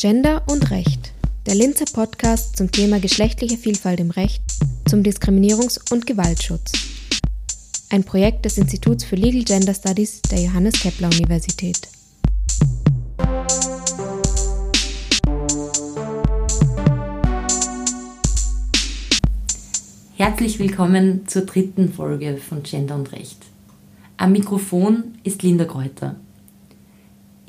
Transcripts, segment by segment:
Gender und Recht, der Linzer Podcast zum Thema geschlechtliche Vielfalt im Recht, zum Diskriminierungs- und Gewaltschutz. Ein Projekt des Instituts für Legal Gender Studies der Johannes Kepler Universität. Herzlich willkommen zur dritten Folge von Gender und Recht. Am Mikrofon ist Linda Kräuter.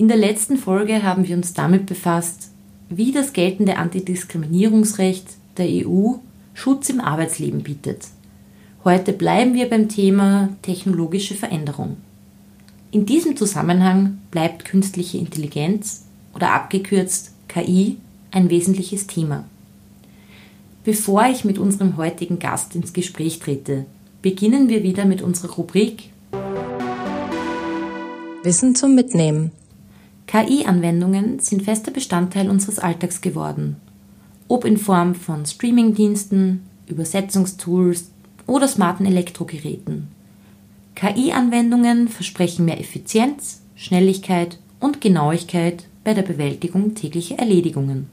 In der letzten Folge haben wir uns damit befasst, wie das geltende Antidiskriminierungsrecht der EU Schutz im Arbeitsleben bietet. Heute bleiben wir beim Thema technologische Veränderung. In diesem Zusammenhang bleibt künstliche Intelligenz oder abgekürzt KI ein wesentliches Thema. Bevor ich mit unserem heutigen Gast ins Gespräch trete, beginnen wir wieder mit unserer Rubrik Wissen zum Mitnehmen. KI-Anwendungen sind fester Bestandteil unseres Alltags geworden. Ob in Form von Streamingdiensten, Übersetzungstools oder smarten Elektrogeräten. KI-Anwendungen versprechen mehr Effizienz, Schnelligkeit und Genauigkeit bei der Bewältigung täglicher Erledigungen.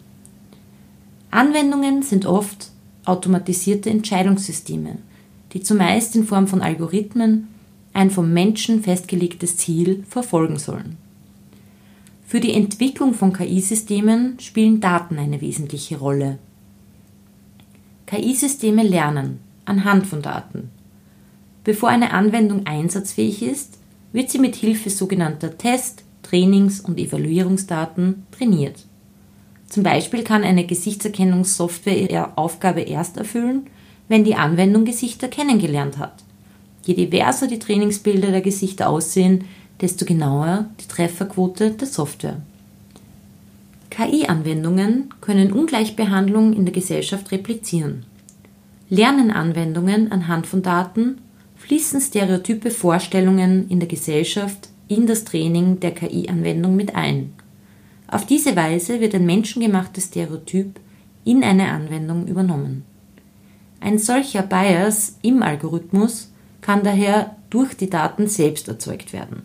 Anwendungen sind oft automatisierte Entscheidungssysteme, die zumeist in Form von Algorithmen ein vom Menschen festgelegtes Ziel verfolgen sollen. Für die Entwicklung von KI-Systemen spielen Daten eine wesentliche Rolle. KI-Systeme lernen anhand von Daten. Bevor eine Anwendung einsatzfähig ist, wird sie mit Hilfe sogenannter Test-, Trainings- und Evaluierungsdaten trainiert. Zum Beispiel kann eine Gesichtserkennungssoftware ihre Aufgabe erst erfüllen, wenn die Anwendung Gesichter kennengelernt hat. Je diverser die Trainingsbilder der Gesichter aussehen, desto genauer die Trefferquote der Software. KI-Anwendungen können Ungleichbehandlung in der Gesellschaft replizieren. Lernen Anwendungen anhand von Daten, fließen stereotype Vorstellungen in der Gesellschaft in das Training der KI-Anwendung mit ein. Auf diese Weise wird ein menschengemachtes Stereotyp in eine Anwendung übernommen. Ein solcher Bias im Algorithmus kann daher durch die Daten selbst erzeugt werden.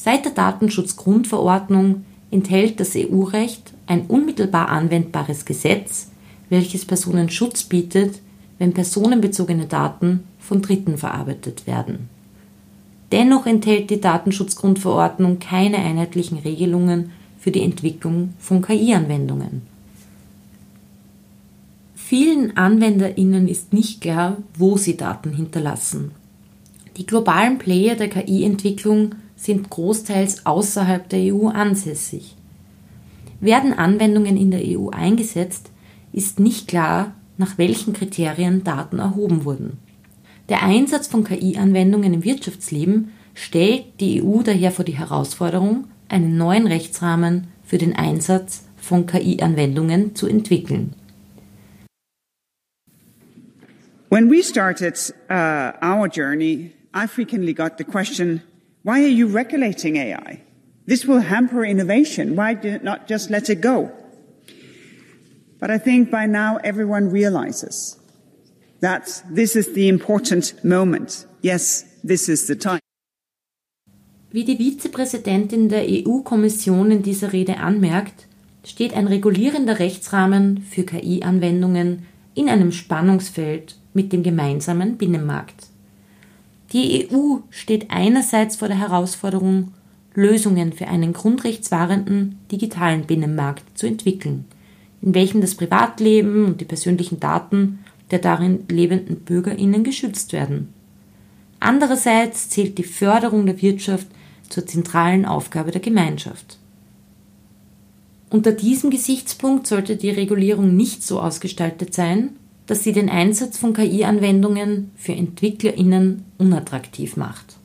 Seit der Datenschutzgrundverordnung enthält das EU-Recht ein unmittelbar anwendbares Gesetz, welches Personen Schutz bietet, wenn personenbezogene Daten von Dritten verarbeitet werden. Dennoch enthält die Datenschutzgrundverordnung keine einheitlichen Regelungen für die Entwicklung von KI-Anwendungen. Vielen AnwenderInnen ist nicht klar, wo sie Daten hinterlassen. Die globalen Player der KI-Entwicklung sind großteils außerhalb der EU ansässig. Werden Anwendungen in der EU eingesetzt, ist nicht klar, nach welchen Kriterien Daten erhoben wurden. Der Einsatz von KI-Anwendungen im Wirtschaftsleben stellt die EU daher vor die Herausforderung, einen neuen Rechtsrahmen für den Einsatz von KI-Anwendungen zu entwickeln. When we started uh, our journey, I frequently got the question, Why are you regulating AI? This will hamper innovation. Why not just let it go? But I think by now everyone realizes that this is the important moment. Yes, this is the time. Wie die Vizepräsidentin der EU-Kommission in dieser Rede anmerkt, steht ein regulierender Rechtsrahmen für KI-Anwendungen in einem Spannungsfeld mit dem gemeinsamen Binnenmarkt. Die EU steht einerseits vor der Herausforderung, Lösungen für einen grundrechtswahrenden digitalen Binnenmarkt zu entwickeln, in welchem das Privatleben und die persönlichen Daten der darin lebenden Bürgerinnen geschützt werden. Andererseits zählt die Förderung der Wirtschaft zur zentralen Aufgabe der Gemeinschaft. Unter diesem Gesichtspunkt sollte die Regulierung nicht so ausgestaltet sein, dass sie den Einsatz von KI-Anwendungen für EntwicklerInnen unattraktiv macht.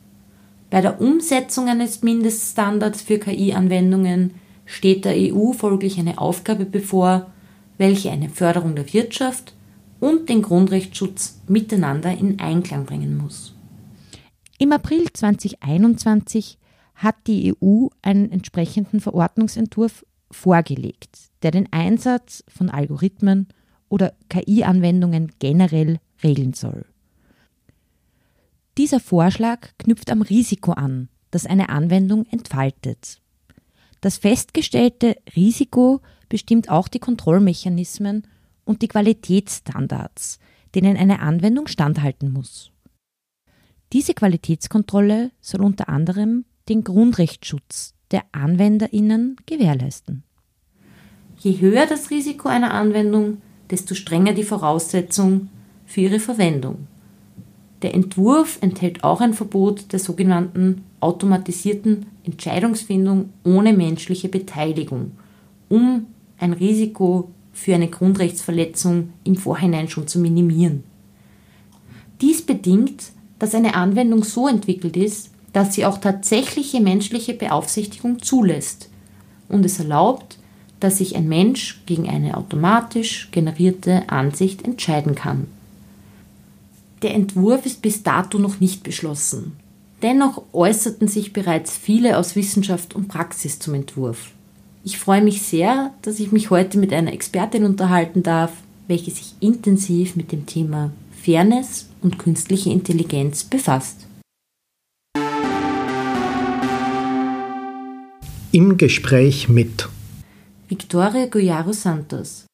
Bei der Umsetzung eines Mindeststandards für KI-Anwendungen steht der EU folglich eine Aufgabe bevor, welche eine Förderung der Wirtschaft und den Grundrechtsschutz miteinander in Einklang bringen muss. Im April 2021 hat die EU einen entsprechenden Verordnungsentwurf vorgelegt, der den Einsatz von Algorithmen oder KI-Anwendungen generell regeln soll. Dieser Vorschlag knüpft am Risiko an, das eine Anwendung entfaltet. Das festgestellte Risiko bestimmt auch die Kontrollmechanismen und die Qualitätsstandards, denen eine Anwendung standhalten muss. Diese Qualitätskontrolle soll unter anderem den Grundrechtsschutz der Anwenderinnen gewährleisten. Je höher das Risiko einer Anwendung, desto strenger die Voraussetzung für ihre Verwendung. Der Entwurf enthält auch ein Verbot der sogenannten automatisierten Entscheidungsfindung ohne menschliche Beteiligung, um ein Risiko für eine Grundrechtsverletzung im Vorhinein schon zu minimieren. Dies bedingt, dass eine Anwendung so entwickelt ist, dass sie auch tatsächliche menschliche Beaufsichtigung zulässt und es erlaubt, dass sich ein Mensch gegen eine automatisch generierte Ansicht entscheiden kann. Der Entwurf ist bis dato noch nicht beschlossen. Dennoch äußerten sich bereits viele aus Wissenschaft und Praxis zum Entwurf. Ich freue mich sehr, dass ich mich heute mit einer Expertin unterhalten darf, welche sich intensiv mit dem Thema Fairness und künstliche Intelligenz befasst. Im Gespräch mit Victoria Goyaro Santos.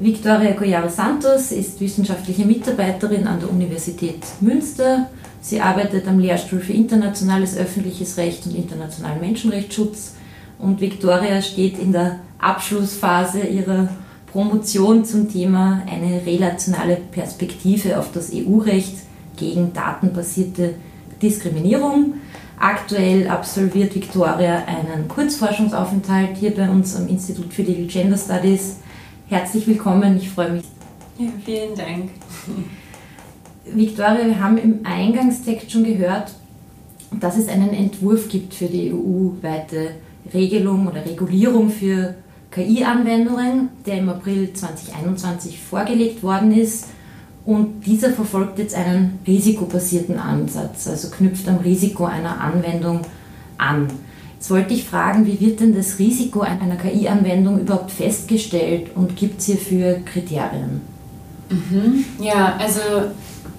Victoria Goyaro Santos ist wissenschaftliche Mitarbeiterin an der Universität Münster. Sie arbeitet am Lehrstuhl für internationales öffentliches Recht und internationalen Menschenrechtsschutz. Und Victoria steht in der Abschlussphase ihrer Promotion zum Thema eine relationale Perspektive auf das EU-Recht gegen datenbasierte Diskriminierung. Aktuell absolviert Victoria einen Kurzforschungsaufenthalt hier bei uns am Institut für Legal Gender Studies. Herzlich willkommen, ich freue mich. Ja, vielen Dank. Victoria, wir haben im Eingangstext schon gehört, dass es einen Entwurf gibt für die EU-weite Regelung oder Regulierung für KI-Anwendungen, der im April 2021 vorgelegt worden ist und dieser verfolgt jetzt einen risikobasierten Ansatz, also knüpft am Risiko einer Anwendung an. Jetzt wollte ich fragen, wie wird denn das Risiko einer KI-Anwendung überhaupt festgestellt und gibt es hierfür Kriterien? Mhm. Ja, also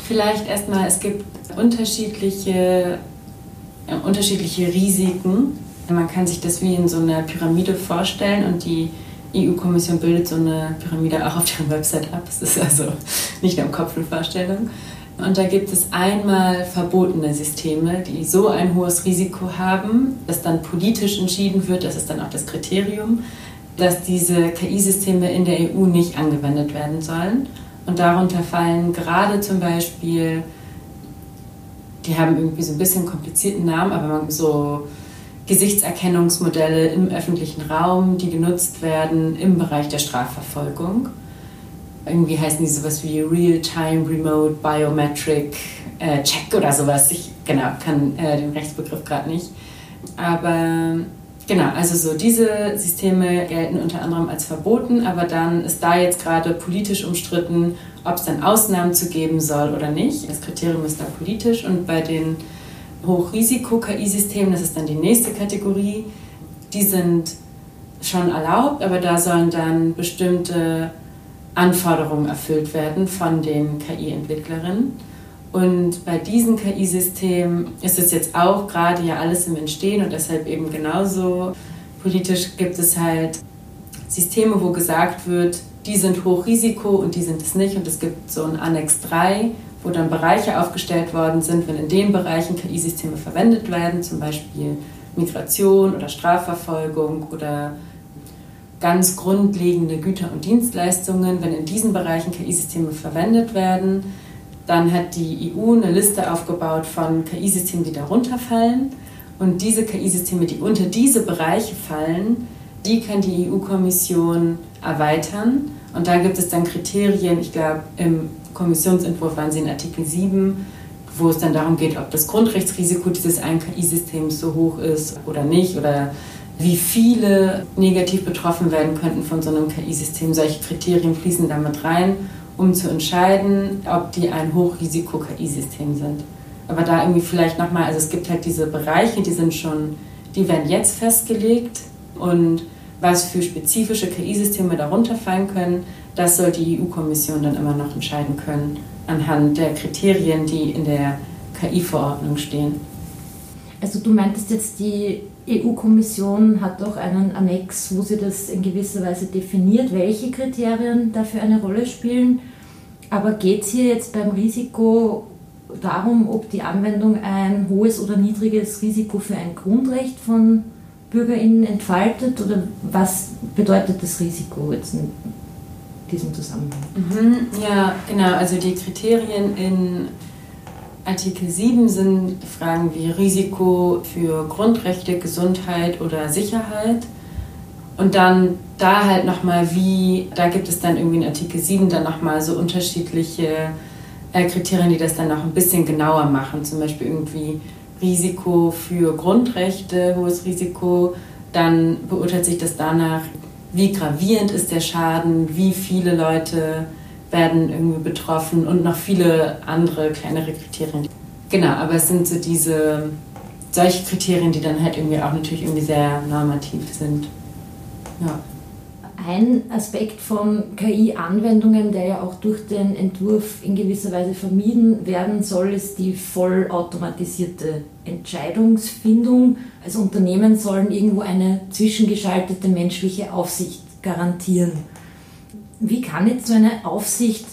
vielleicht erstmal, es gibt unterschiedliche, äh, unterschiedliche Risiken. Man kann sich das wie in so einer Pyramide vorstellen und die EU-Kommission bildet so eine Pyramide auch auf deren Website ab. Es ist also nicht im Kopf eine Vorstellung. Und da gibt es einmal verbotene Systeme, die so ein hohes Risiko haben, dass dann politisch entschieden wird, das ist dann auch das Kriterium, dass diese KI-Systeme in der EU nicht angewendet werden sollen. Und darunter fallen gerade zum Beispiel, die haben irgendwie so ein bisschen komplizierten Namen, aber so Gesichtserkennungsmodelle im öffentlichen Raum, die genutzt werden im Bereich der Strafverfolgung. Irgendwie heißen die sowas wie Real-Time Remote Biometric äh, Check oder sowas. Ich genau kann äh, den Rechtsbegriff gerade nicht. Aber genau, also so diese Systeme gelten unter anderem als verboten, aber dann ist da jetzt gerade politisch umstritten, ob es dann Ausnahmen zu geben soll oder nicht. Das Kriterium ist da politisch und bei den Hochrisiko-KI-Systemen, das ist dann die nächste Kategorie, die sind schon erlaubt, aber da sollen dann bestimmte Anforderungen erfüllt werden von den KI-Entwicklerinnen. Und bei diesen KI-Systemen ist es jetzt auch gerade ja alles im Entstehen und deshalb eben genauso politisch gibt es halt Systeme, wo gesagt wird, die sind Hochrisiko und die sind es nicht. Und es gibt so ein Annex 3, wo dann Bereiche aufgestellt worden sind, wenn in den Bereichen KI-Systeme verwendet werden, zum Beispiel Migration oder Strafverfolgung oder ganz grundlegende Güter und Dienstleistungen, wenn in diesen Bereichen KI-Systeme verwendet werden, dann hat die EU eine Liste aufgebaut von KI-Systemen, die darunter fallen. Und diese KI-Systeme, die unter diese Bereiche fallen, die kann die EU-Kommission erweitern. Und da gibt es dann Kriterien, ich glaube, im Kommissionsentwurf waren sie in Artikel 7, wo es dann darum geht, ob das Grundrechtsrisiko dieses KI-Systems so hoch ist oder nicht oder wie viele negativ betroffen werden könnten von so einem KI-System. Solche Kriterien fließen damit rein, um zu entscheiden, ob die ein Hochrisiko-KI-System sind. Aber da irgendwie vielleicht nochmal, also es gibt halt diese Bereiche, die sind schon, die werden jetzt festgelegt und was für spezifische KI-Systeme darunter fallen können, das soll die EU-Kommission dann immer noch entscheiden können, anhand der Kriterien, die in der KI-Verordnung stehen. Also du meintest jetzt, die EU-Kommission hat doch einen Annex, wo sie das in gewisser Weise definiert, welche Kriterien dafür eine Rolle spielen. Aber geht es hier jetzt beim Risiko darum, ob die Anwendung ein hohes oder niedriges Risiko für ein Grundrecht von BürgerInnen entfaltet? Oder was bedeutet das Risiko jetzt diesem Zusammenhang? Mhm, ja, genau. Also die Kriterien in Artikel 7 sind Fragen wie Risiko für Grundrechte, Gesundheit oder Sicherheit. Und dann da halt nochmal wie, da gibt es dann irgendwie in Artikel 7 dann nochmal so unterschiedliche äh, Kriterien, die das dann noch ein bisschen genauer machen. Zum Beispiel irgendwie Risiko für Grundrechte, hohes Risiko. Dann beurteilt sich das danach, wie gravierend ist der Schaden, wie viele Leute werden irgendwie betroffen und noch viele andere kleinere Kriterien. Genau, aber es sind so diese solche Kriterien, die dann halt irgendwie auch natürlich irgendwie sehr normativ sind. Ja. Ein Aspekt von KI-Anwendungen, der ja auch durch den Entwurf in gewisser Weise vermieden werden soll, ist die vollautomatisierte Entscheidungsfindung. Also Unternehmen sollen irgendwo eine zwischengeschaltete menschliche Aufsicht garantieren. Wie kann jetzt so eine Aufsicht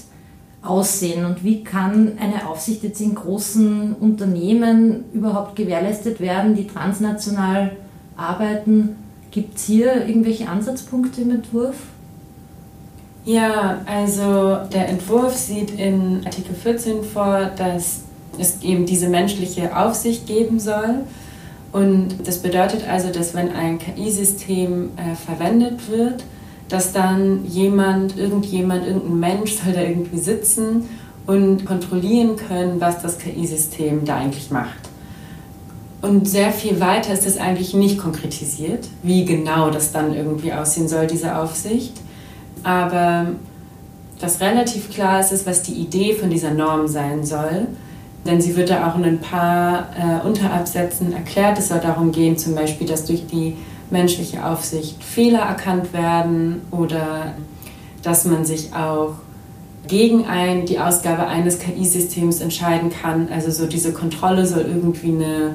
aussehen und wie kann eine Aufsicht jetzt in großen Unternehmen überhaupt gewährleistet werden, die transnational arbeiten? Gibt es hier irgendwelche Ansatzpunkte im Entwurf? Ja, also der Entwurf sieht in Artikel 14 vor, dass es eben diese menschliche Aufsicht geben soll. Und das bedeutet also, dass wenn ein KI-System äh, verwendet wird, dass dann jemand, irgendjemand, irgendein Mensch soll da irgendwie sitzen und kontrollieren können, was das KI-System da eigentlich macht. Und sehr viel weiter ist das eigentlich nicht konkretisiert, wie genau das dann irgendwie aussehen soll, diese Aufsicht. Aber was relativ klar ist, ist, was die Idee von dieser Norm sein soll. Denn sie wird da auch in ein paar äh, Unterabsätzen erklärt. Es soll darum gehen, zum Beispiel, dass durch die menschliche Aufsicht Fehler erkannt werden oder dass man sich auch gegen ein, die Ausgabe eines KI-Systems entscheiden kann. Also so diese Kontrolle soll irgendwie eine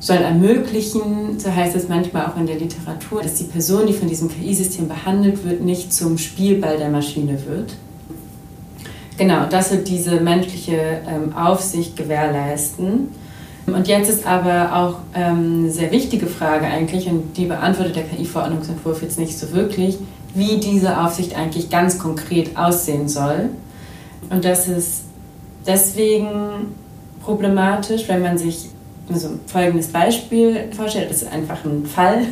soll ermöglichen, so heißt es manchmal auch in der Literatur, dass die Person, die von diesem KI-System behandelt wird, nicht zum Spielball der Maschine wird. Genau, das wird diese menschliche ähm, Aufsicht gewährleisten. Und jetzt ist aber auch ähm, eine sehr wichtige Frage eigentlich, und die beantwortet der KI-Verordnungsentwurf jetzt nicht so wirklich, wie diese Aufsicht eigentlich ganz konkret aussehen soll. Und das ist deswegen problematisch, wenn man sich also folgendes Beispiel vorstellt, das ist einfach ein Fall,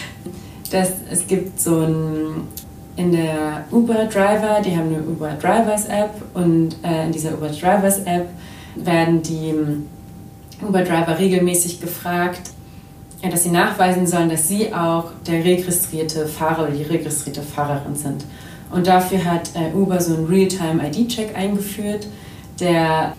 dass es gibt so ein in der Uber Driver, die haben eine Uber Drivers App und äh, in dieser Uber Drivers App werden die Uber-Driver regelmäßig gefragt, dass sie nachweisen sollen, dass sie auch der registrierte Fahrer oder die registrierte Fahrerin sind. Und dafür hat äh, Uber so einen Real-Time-ID-Check eingeführt, der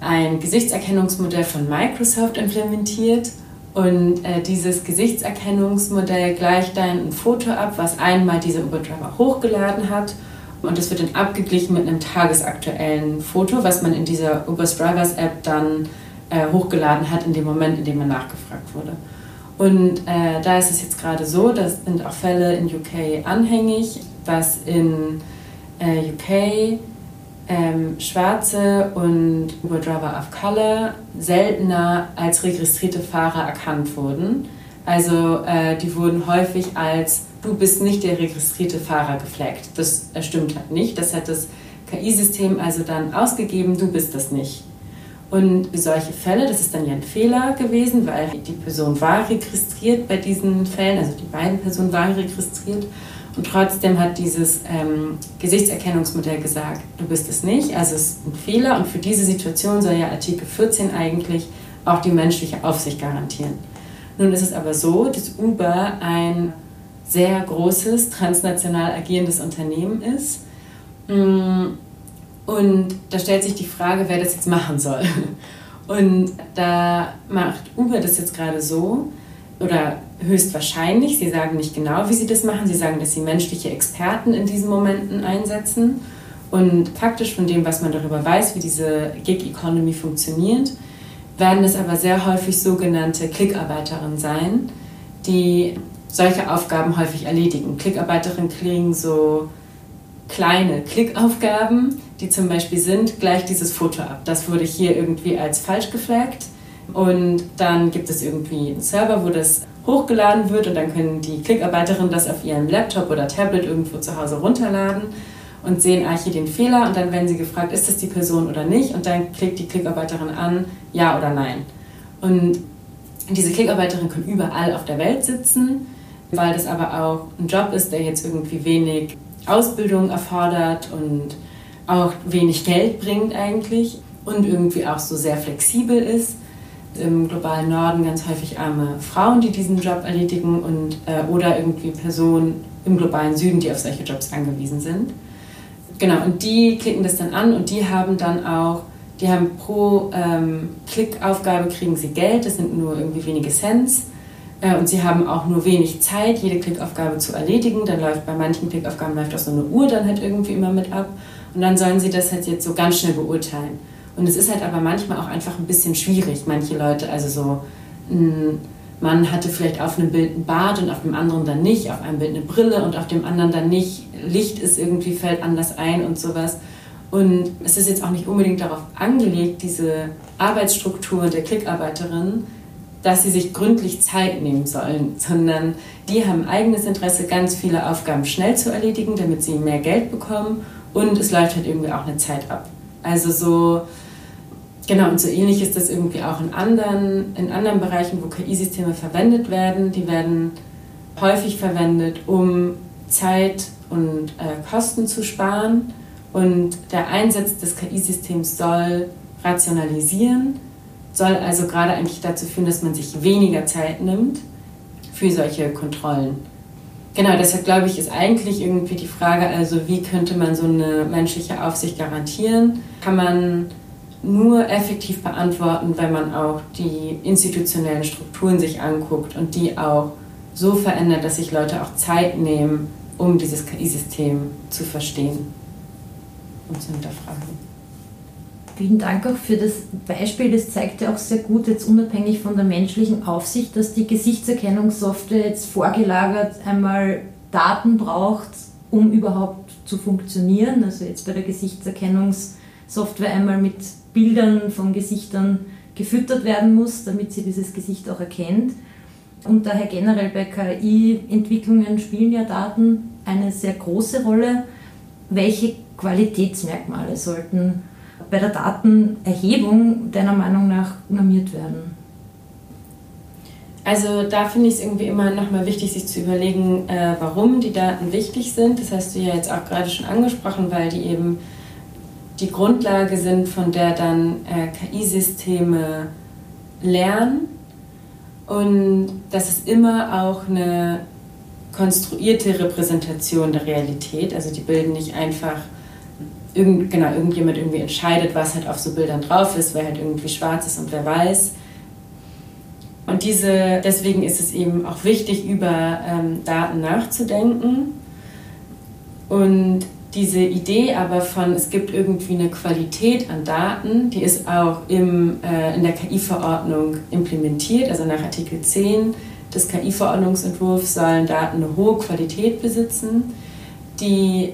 ein Gesichtserkennungsmodell von Microsoft implementiert. Und äh, dieses Gesichtserkennungsmodell gleicht dann ein Foto ab, was einmal dieser Uber-Driver hochgeladen hat. Und das wird dann abgeglichen mit einem tagesaktuellen Foto, was man in dieser Uber's Drivers App dann äh, hochgeladen hat in dem Moment, in dem er nachgefragt wurde. Und äh, da ist es jetzt gerade so, das sind auch Fälle in UK anhängig, dass in äh, UK ähm, Schwarze und Uber Driver of Color seltener als registrierte Fahrer erkannt wurden. Also äh, die wurden häufig als du bist nicht der registrierte Fahrer gefleckt. Das stimmt halt nicht. Das hat das KI-System also dann ausgegeben, du bist das nicht. Und solche Fälle, das ist dann ja ein Fehler gewesen, weil die Person war registriert bei diesen Fällen, also die beiden Personen waren registriert. Und trotzdem hat dieses ähm, Gesichtserkennungsmodell gesagt, du bist es nicht, also es ist ein Fehler. Und für diese Situation soll ja Artikel 14 eigentlich auch die menschliche Aufsicht garantieren. Nun ist es aber so, dass Uber ein sehr großes, transnational agierendes Unternehmen ist. Mm, und da stellt sich die Frage, wer das jetzt machen soll. Und da macht Uber das jetzt gerade so, oder höchstwahrscheinlich, sie sagen nicht genau, wie sie das machen, sie sagen, dass sie menschliche Experten in diesen Momenten einsetzen. Und faktisch von dem, was man darüber weiß, wie diese Gig Economy funktioniert, werden es aber sehr häufig sogenannte Klickarbeiterinnen sein, die solche Aufgaben häufig erledigen. Klickarbeiterinnen kriegen so kleine Klickaufgaben, die zum Beispiel sind, gleich dieses Foto ab. Das wurde hier irgendwie als falsch geflaggt. Und dann gibt es irgendwie einen Server, wo das hochgeladen wird und dann können die Klickarbeiterinnen das auf ihrem Laptop oder Tablet irgendwo zu Hause runterladen und sehen, ah, hier den Fehler und dann werden sie gefragt, ist das die Person oder nicht und dann klickt die Klickarbeiterin an, ja oder nein. Und diese Klickarbeiterinnen können überall auf der Welt sitzen, weil das aber auch ein Job ist, der jetzt irgendwie wenig Ausbildung erfordert und auch wenig Geld bringt eigentlich und irgendwie auch so sehr flexibel ist. Im globalen Norden ganz häufig arme Frauen, die diesen Job erledigen und, äh, oder irgendwie Personen im globalen Süden, die auf solche Jobs angewiesen sind. Genau, und die klicken das dann an und die haben dann auch, die haben pro ähm, Klickaufgabe kriegen sie Geld, das sind nur irgendwie wenige Cents. Äh, und sie haben auch nur wenig Zeit, jede Klickaufgabe zu erledigen. Dann läuft bei manchen Klickaufgaben läuft auch so eine Uhr dann halt irgendwie immer mit ab. Und dann sollen sie das halt jetzt so ganz schnell beurteilen. Und es ist halt aber manchmal auch einfach ein bisschen schwierig. Manche Leute, also so ein Mann hatte vielleicht auf einem Bild ein Bart und auf dem anderen dann nicht, auf einem Bild eine Brille und auf dem anderen dann nicht. Licht ist irgendwie, fällt anders ein und sowas. Und es ist jetzt auch nicht unbedingt darauf angelegt, diese Arbeitsstruktur der Klickarbeiterin, dass sie sich gründlich Zeit nehmen sollen, sondern die haben eigenes Interesse, ganz viele Aufgaben schnell zu erledigen, damit sie mehr Geld bekommen und es läuft halt irgendwie auch eine Zeit ab. Also so, genau, und so ähnlich ist das irgendwie auch in anderen, in anderen Bereichen, wo KI-Systeme verwendet werden. Die werden häufig verwendet, um Zeit und äh, Kosten zu sparen. Und der Einsatz des KI-Systems soll rationalisieren, soll also gerade eigentlich dazu führen, dass man sich weniger Zeit nimmt für solche Kontrollen. Genau, deshalb glaube ich, ist eigentlich irgendwie die Frage, also wie könnte man so eine menschliche Aufsicht garantieren? Kann man nur effektiv beantworten, wenn man auch die institutionellen Strukturen sich anguckt und die auch so verändert, dass sich Leute auch Zeit nehmen, um dieses KI-System zu verstehen und zu hinterfragen. Vielen Dank auch für das Beispiel. Das zeigt ja auch sehr gut, jetzt unabhängig von der menschlichen Aufsicht, dass die Gesichtserkennungssoftware jetzt vorgelagert einmal Daten braucht, um überhaupt zu funktionieren. Also jetzt bei der Gesichtserkennungssoftware einmal mit Bildern von Gesichtern gefüttert werden muss, damit sie dieses Gesicht auch erkennt. Und daher generell bei KI-Entwicklungen spielen ja Daten eine sehr große Rolle. Welche Qualitätsmerkmale sollten bei der Datenerhebung deiner Meinung nach normiert werden? Also da finde ich es irgendwie immer nochmal wichtig, sich zu überlegen, äh, warum die Daten wichtig sind. Das hast du ja jetzt auch gerade schon angesprochen, weil die eben die Grundlage sind, von der dann äh, KI-Systeme lernen. Und das ist immer auch eine konstruierte Repräsentation der Realität. Also die bilden nicht einfach irgend, genau, irgendjemand irgendwie entscheidet, was halt auf so Bildern drauf ist, wer halt irgendwie schwarz ist und wer weiß. Und diese, deswegen ist es eben auch wichtig, über ähm, Daten nachzudenken. Und diese Idee aber von, es gibt irgendwie eine Qualität an Daten, die ist auch im, äh, in der KI-Verordnung implementiert, also nach Artikel 10 des KI-Verordnungsentwurfs sollen Daten eine hohe Qualität besitzen, die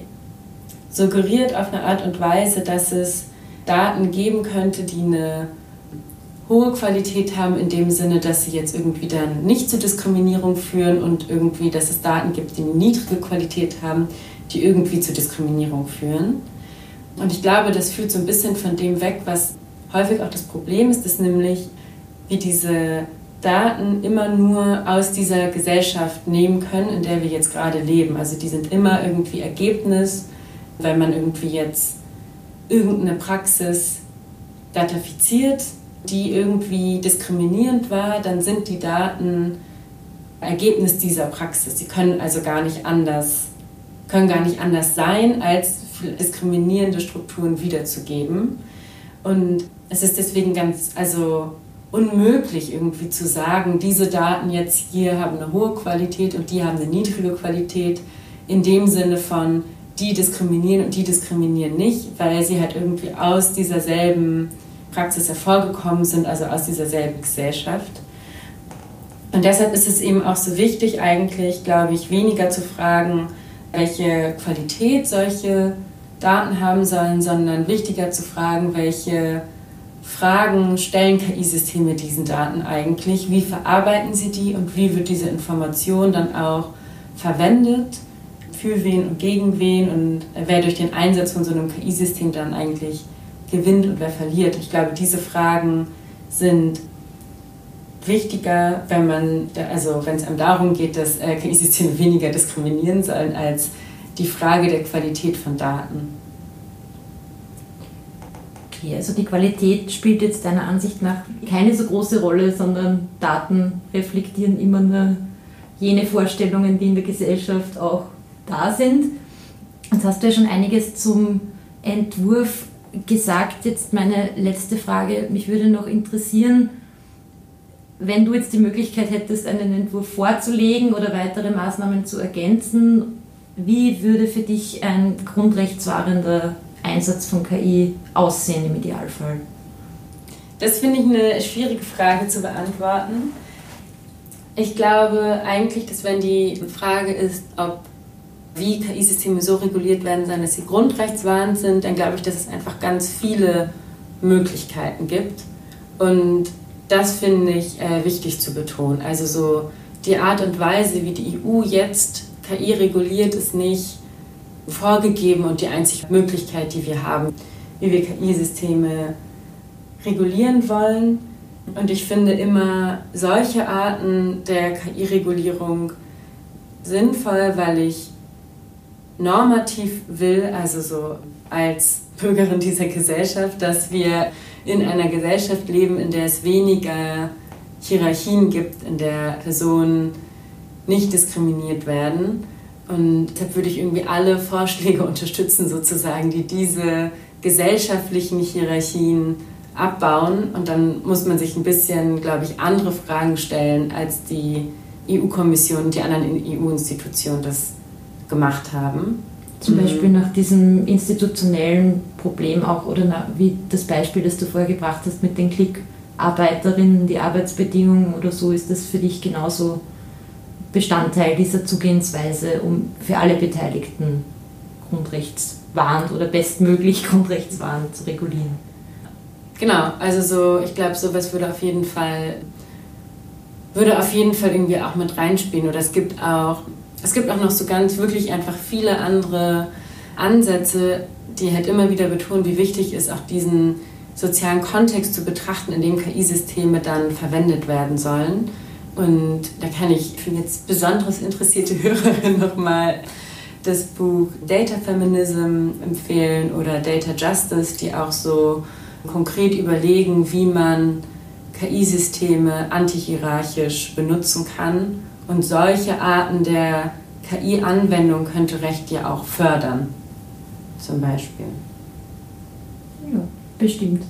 suggeriert auf eine Art und Weise, dass es Daten geben könnte, die eine hohe Qualität haben, in dem Sinne, dass sie jetzt irgendwie dann nicht zur Diskriminierung führen und irgendwie, dass es Daten gibt, die eine niedrige Qualität haben, die irgendwie zur Diskriminierung führen. Und ich glaube, das führt so ein bisschen von dem weg, was häufig auch das Problem ist, ist nämlich, wie diese Daten immer nur aus dieser Gesellschaft nehmen können, in der wir jetzt gerade leben. Also die sind immer irgendwie Ergebnis wenn man irgendwie jetzt irgendeine Praxis datafiziert, die irgendwie diskriminierend war, dann sind die Daten Ergebnis dieser Praxis. Sie können also gar nicht anders, können gar nicht anders sein, als diskriminierende Strukturen wiederzugeben. Und es ist deswegen ganz, also unmöglich irgendwie zu sagen, diese Daten jetzt hier haben eine hohe Qualität und die haben eine niedrige Qualität, in dem Sinne von, die diskriminieren und die diskriminieren nicht, weil sie halt irgendwie aus dieser selben Praxis hervorgekommen sind, also aus dieser selben Gesellschaft. Und deshalb ist es eben auch so wichtig, eigentlich, glaube ich, weniger zu fragen, welche Qualität solche Daten haben sollen, sondern wichtiger zu fragen, welche Fragen stellen KI-Systeme diesen Daten eigentlich, wie verarbeiten sie die und wie wird diese Information dann auch verwendet, für wen und gegen wen? Und wer durch den Einsatz von so einem KI-System dann eigentlich gewinnt und wer verliert. Ich glaube, diese Fragen sind wichtiger, wenn man, also wenn es einem darum geht, dass äh, KI-Systeme weniger diskriminieren sollen, als die Frage der Qualität von Daten. Okay, also die Qualität spielt jetzt deiner Ansicht nach keine so große Rolle, sondern Daten reflektieren immer nur jene Vorstellungen, die in der Gesellschaft auch da sind. Jetzt hast du ja schon einiges zum Entwurf gesagt. Jetzt meine letzte Frage. Mich würde noch interessieren, wenn du jetzt die Möglichkeit hättest, einen Entwurf vorzulegen oder weitere Maßnahmen zu ergänzen, wie würde für dich ein grundrechtswahrender Einsatz von KI aussehen im Idealfall? Das finde ich eine schwierige Frage zu beantworten. Ich glaube eigentlich, dass wenn die Frage ist, ob wie KI-Systeme so reguliert werden sollen, dass sie grundrechtswahrend sind, dann glaube ich, dass es einfach ganz viele Möglichkeiten gibt. Und das finde ich äh, wichtig zu betonen. Also so die Art und Weise, wie die EU jetzt KI reguliert, ist nicht vorgegeben und die einzige Möglichkeit, die wir haben, wie wir KI-Systeme regulieren wollen. Und ich finde immer solche Arten der KI-Regulierung sinnvoll, weil ich normativ will, also so als Bürgerin dieser Gesellschaft, dass wir in einer Gesellschaft leben, in der es weniger Hierarchien gibt, in der Personen nicht diskriminiert werden. Und deshalb würde ich irgendwie alle Vorschläge unterstützen, sozusagen, die diese gesellschaftlichen Hierarchien abbauen. Und dann muss man sich ein bisschen, glaube ich, andere Fragen stellen, als die EU-Kommission und die anderen EU-Institutionen das gemacht haben. Zum Beispiel mhm. nach diesem institutionellen Problem auch oder nach, wie das Beispiel, das du vorher gebracht hast mit den Klickarbeiterinnen, die Arbeitsbedingungen oder so, ist das für dich genauso Bestandteil dieser Zugehensweise, um für alle Beteiligten grundrechtswahrend oder bestmöglich grundrechtswahrend zu regulieren. Genau, also so, ich glaube, sowas würde auf jeden Fall würde auf jeden Fall irgendwie auch mit reinspielen. Oder es gibt auch es gibt auch noch so ganz wirklich einfach viele andere Ansätze, die halt immer wieder betonen, wie wichtig ist, auch diesen sozialen Kontext zu betrachten, in dem KI-Systeme dann verwendet werden sollen. Und da kann ich für jetzt besonders interessierte Hörerinnen nochmal das Buch Data Feminism empfehlen oder Data Justice, die auch so konkret überlegen, wie man KI-Systeme antihierarchisch benutzen kann und solche Arten der KI-Anwendung könnte Recht ja auch fördern, zum Beispiel. Ja, bestimmt.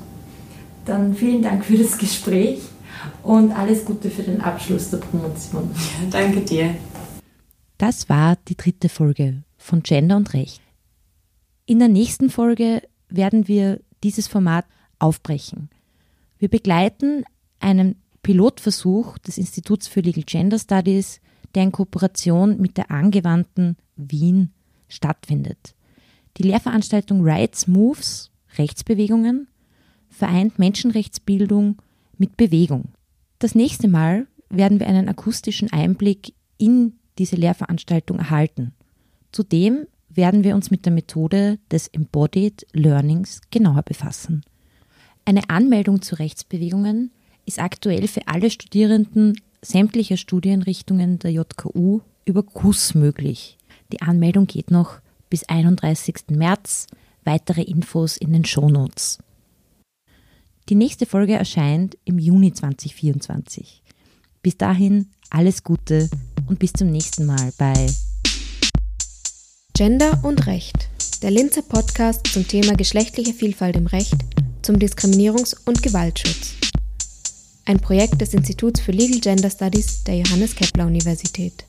Dann vielen Dank für das Gespräch und alles Gute für den Abschluss der Promotion. Ja, danke dir. Das war die dritte Folge von Gender und Recht. In der nächsten Folge werden wir dieses Format aufbrechen. Wir begleiten einen Pilotversuch des Instituts für Legal Gender Studies, der in Kooperation mit der Angewandten Wien stattfindet. Die Lehrveranstaltung Rights Moves, Rechtsbewegungen, vereint Menschenrechtsbildung mit Bewegung. Das nächste Mal werden wir einen akustischen Einblick in diese Lehrveranstaltung erhalten. Zudem werden wir uns mit der Methode des Embodied Learnings genauer befassen. Eine Anmeldung zu Rechtsbewegungen ist aktuell für alle Studierenden sämtlicher Studienrichtungen der JKU über KUS möglich. Die Anmeldung geht noch bis 31. März. Weitere Infos in den Shownotes. Die nächste Folge erscheint im Juni 2024. Bis dahin alles Gute und bis zum nächsten Mal bei Gender und Recht, der Linzer Podcast zum Thema geschlechtliche Vielfalt im Recht, zum Diskriminierungs- und Gewaltschutz ein Projekt des Instituts für Legal Gender Studies der Johannes Kepler Universität.